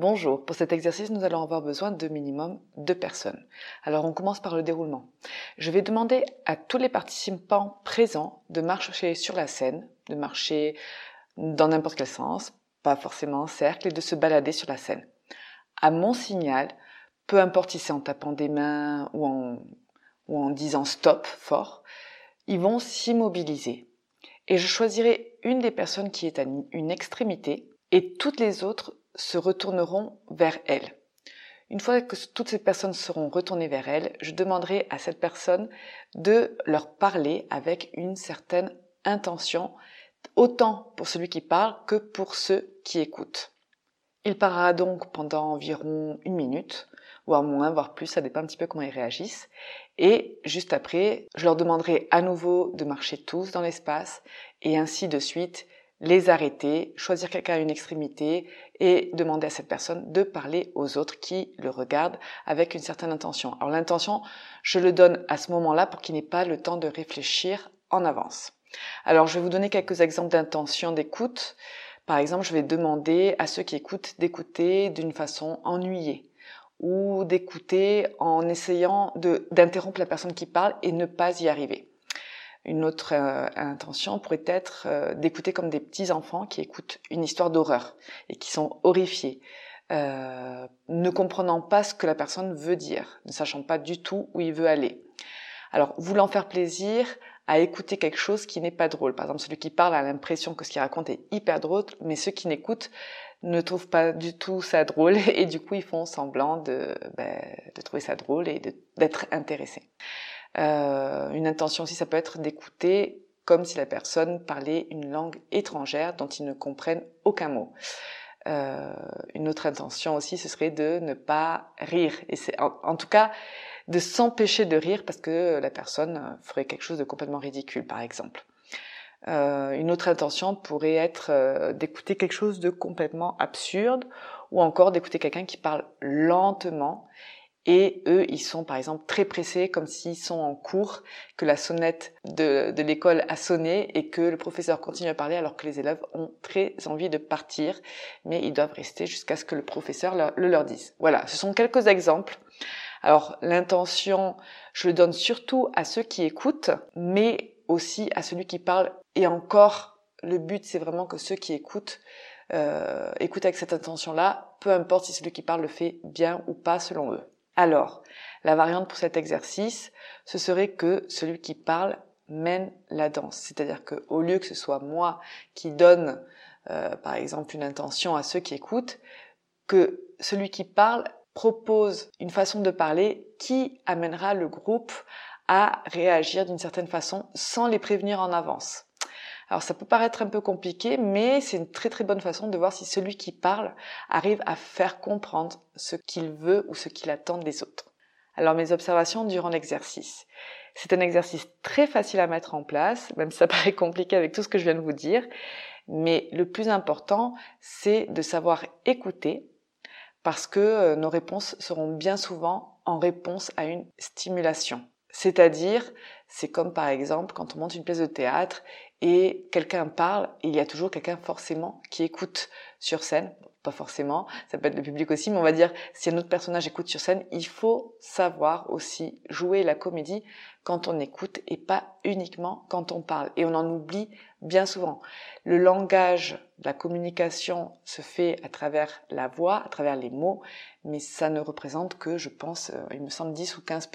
Bonjour, pour cet exercice, nous allons avoir besoin de minimum deux personnes. Alors on commence par le déroulement. Je vais demander à tous les participants présents de marcher sur la scène, de marcher dans n'importe quel sens, pas forcément en cercle, et de se balader sur la scène. À mon signal, peu importe si c'est en tapant des mains ou en, ou en disant stop fort, ils vont s'immobiliser. Et je choisirai une des personnes qui est à une extrémité et toutes les autres se retourneront vers elle. Une fois que toutes ces personnes seront retournées vers elle, je demanderai à cette personne de leur parler avec une certaine intention, autant pour celui qui parle que pour ceux qui écoutent. Il parlera donc pendant environ une minute, voire moins, voire plus, ça dépend un petit peu comment ils réagissent. Et juste après, je leur demanderai à nouveau de marcher tous dans l'espace et ainsi de suite les arrêter, choisir quelqu'un à une extrémité et demander à cette personne de parler aux autres qui le regardent avec une certaine intention. Alors l'intention, je le donne à ce moment-là pour qu'il n'ait pas le temps de réfléchir en avance. Alors je vais vous donner quelques exemples d'intention d'écoute. Par exemple, je vais demander à ceux qui écoutent d'écouter d'une façon ennuyée ou d'écouter en essayant d'interrompre la personne qui parle et ne pas y arriver. Une autre euh, intention pourrait être euh, d'écouter comme des petits enfants qui écoutent une histoire d'horreur et qui sont horrifiés, euh, ne comprenant pas ce que la personne veut dire, ne sachant pas du tout où il veut aller. Alors, voulant faire plaisir à écouter quelque chose qui n'est pas drôle. Par exemple, celui qui parle a l'impression que ce qu'il raconte est hyper drôle, mais ceux qui n'écoutent ne trouvent pas du tout ça drôle et du coup ils font semblant de, ben, de trouver ça drôle et d'être intéressés. Euh, une intention aussi, ça peut être d'écouter comme si la personne parlait une langue étrangère dont ils ne comprennent aucun mot. Euh, une autre intention aussi, ce serait de ne pas rire. Et c'est en, tout cas de s'empêcher de rire parce que la personne ferait quelque chose de complètement ridicule, par exemple. Euh, une autre intention pourrait être euh, d'écouter quelque chose de complètement absurde ou encore d'écouter quelqu'un qui parle lentement et eux, ils sont par exemple très pressés, comme s'ils sont en cours, que la sonnette de, de l'école a sonné et que le professeur continue à parler alors que les élèves ont très envie de partir, mais ils doivent rester jusqu'à ce que le professeur le leur dise. Voilà, ce sont quelques exemples. Alors l'intention, je le donne surtout à ceux qui écoutent, mais aussi à celui qui parle. Et encore, le but, c'est vraiment que ceux qui écoutent euh, écoutent avec cette intention-là, peu importe si celui qui parle le fait bien ou pas selon eux. Alors, la variante pour cet exercice, ce serait que celui qui parle mène la danse. C'est-à-dire qu'au lieu que ce soit moi qui donne, euh, par exemple, une intention à ceux qui écoutent, que celui qui parle propose une façon de parler qui amènera le groupe à réagir d'une certaine façon sans les prévenir en avance. Alors ça peut paraître un peu compliqué, mais c'est une très très bonne façon de voir si celui qui parle arrive à faire comprendre ce qu'il veut ou ce qu'il attend des autres. Alors mes observations durant l'exercice. C'est un exercice très facile à mettre en place, même si ça paraît compliqué avec tout ce que je viens de vous dire, mais le plus important, c'est de savoir écouter, parce que euh, nos réponses seront bien souvent en réponse à une stimulation. C'est-à-dire, c'est comme par exemple quand on monte une pièce de théâtre et quelqu'un parle, il y a toujours quelqu'un forcément qui écoute sur scène. Pas forcément, ça peut être le public aussi, mais on va dire si un autre personnage écoute sur scène, il faut savoir aussi jouer la comédie quand on écoute et pas uniquement quand on parle. Et on en oublie bien souvent. Le langage, la communication se fait à travers la voix, à travers les mots, mais ça ne représente que, je pense, euh, il me semble 10 ou 15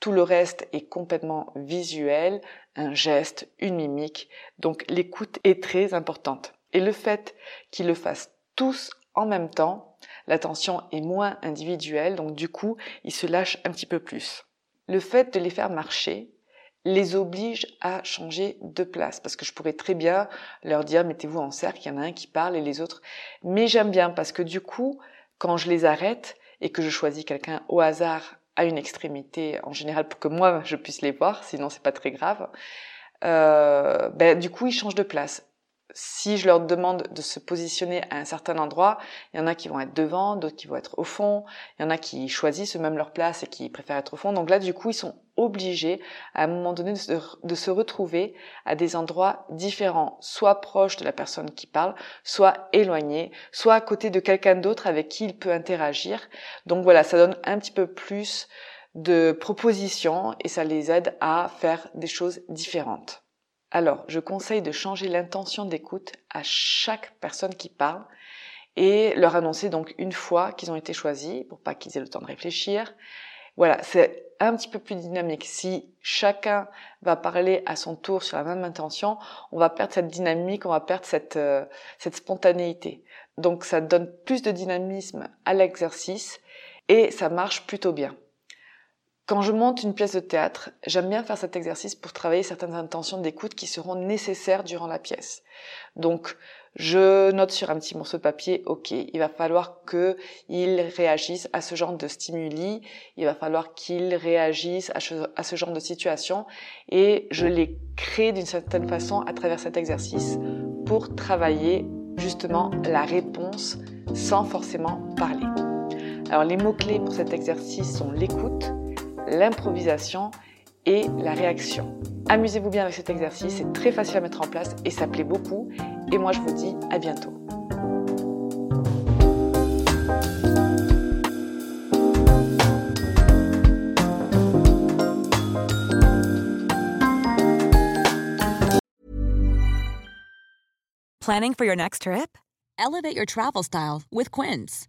tout le reste est complètement visuel, un geste, une mimique. Donc l'écoute est très importante. Et le fait qu'ils le fassent tous en même temps, l'attention est moins individuelle, donc du coup, ils se lâchent un petit peu plus. Le fait de les faire marcher les oblige à changer de place, parce que je pourrais très bien leur dire mettez-vous en cercle, il y en a un qui parle et les autres. Mais j'aime bien parce que du coup, quand je les arrête et que je choisis quelqu'un au hasard à une extrémité en général pour que moi je puisse les voir, sinon c'est pas très grave. Euh, ben, du coup, ils changent de place. Si je leur demande de se positionner à un certain endroit, il y en a qui vont être devant, d'autres qui vont être au fond, il y en a qui choisissent eux-mêmes leur place et qui préfèrent être au fond. Donc là, du coup, ils sont obligés à un moment donné de se, retrouver à des endroits différents, soit proches de la personne qui parle, soit éloignés, soit à côté de quelqu'un d'autre avec qui il peut interagir. Donc voilà, ça donne un petit peu plus de propositions et ça les aide à faire des choses différentes. Alors, je conseille de changer l'intention d'écoute à chaque personne qui parle et leur annoncer donc une fois qu'ils ont été choisis pour pas qu'ils aient le temps de réfléchir. Voilà, c'est un petit peu plus dynamique. Si chacun va parler à son tour sur la même intention, on va perdre cette dynamique, on va perdre cette, euh, cette spontanéité. Donc ça donne plus de dynamisme à l'exercice et ça marche plutôt bien. Quand je monte une pièce de théâtre, j'aime bien faire cet exercice pour travailler certaines intentions d'écoute qui seront nécessaires durant la pièce. Donc, je note sur un petit morceau de papier, ok, il va falloir qu'il réagisse à ce genre de stimuli, il va falloir qu'il réagisse à ce, genre de situation, et je les crée d'une certaine façon à travers cet exercice pour travailler justement la réponse sans forcément parler. Alors les mots-clés pour cet exercice sont l'écoute, l'improvisation et la réaction. Amusez-vous bien avec cet exercice, c'est très facile à mettre en place et ça plaît beaucoup. Et moi je vous dis à bientôt. Planning for your next trip? Elevate your travel style with Quince.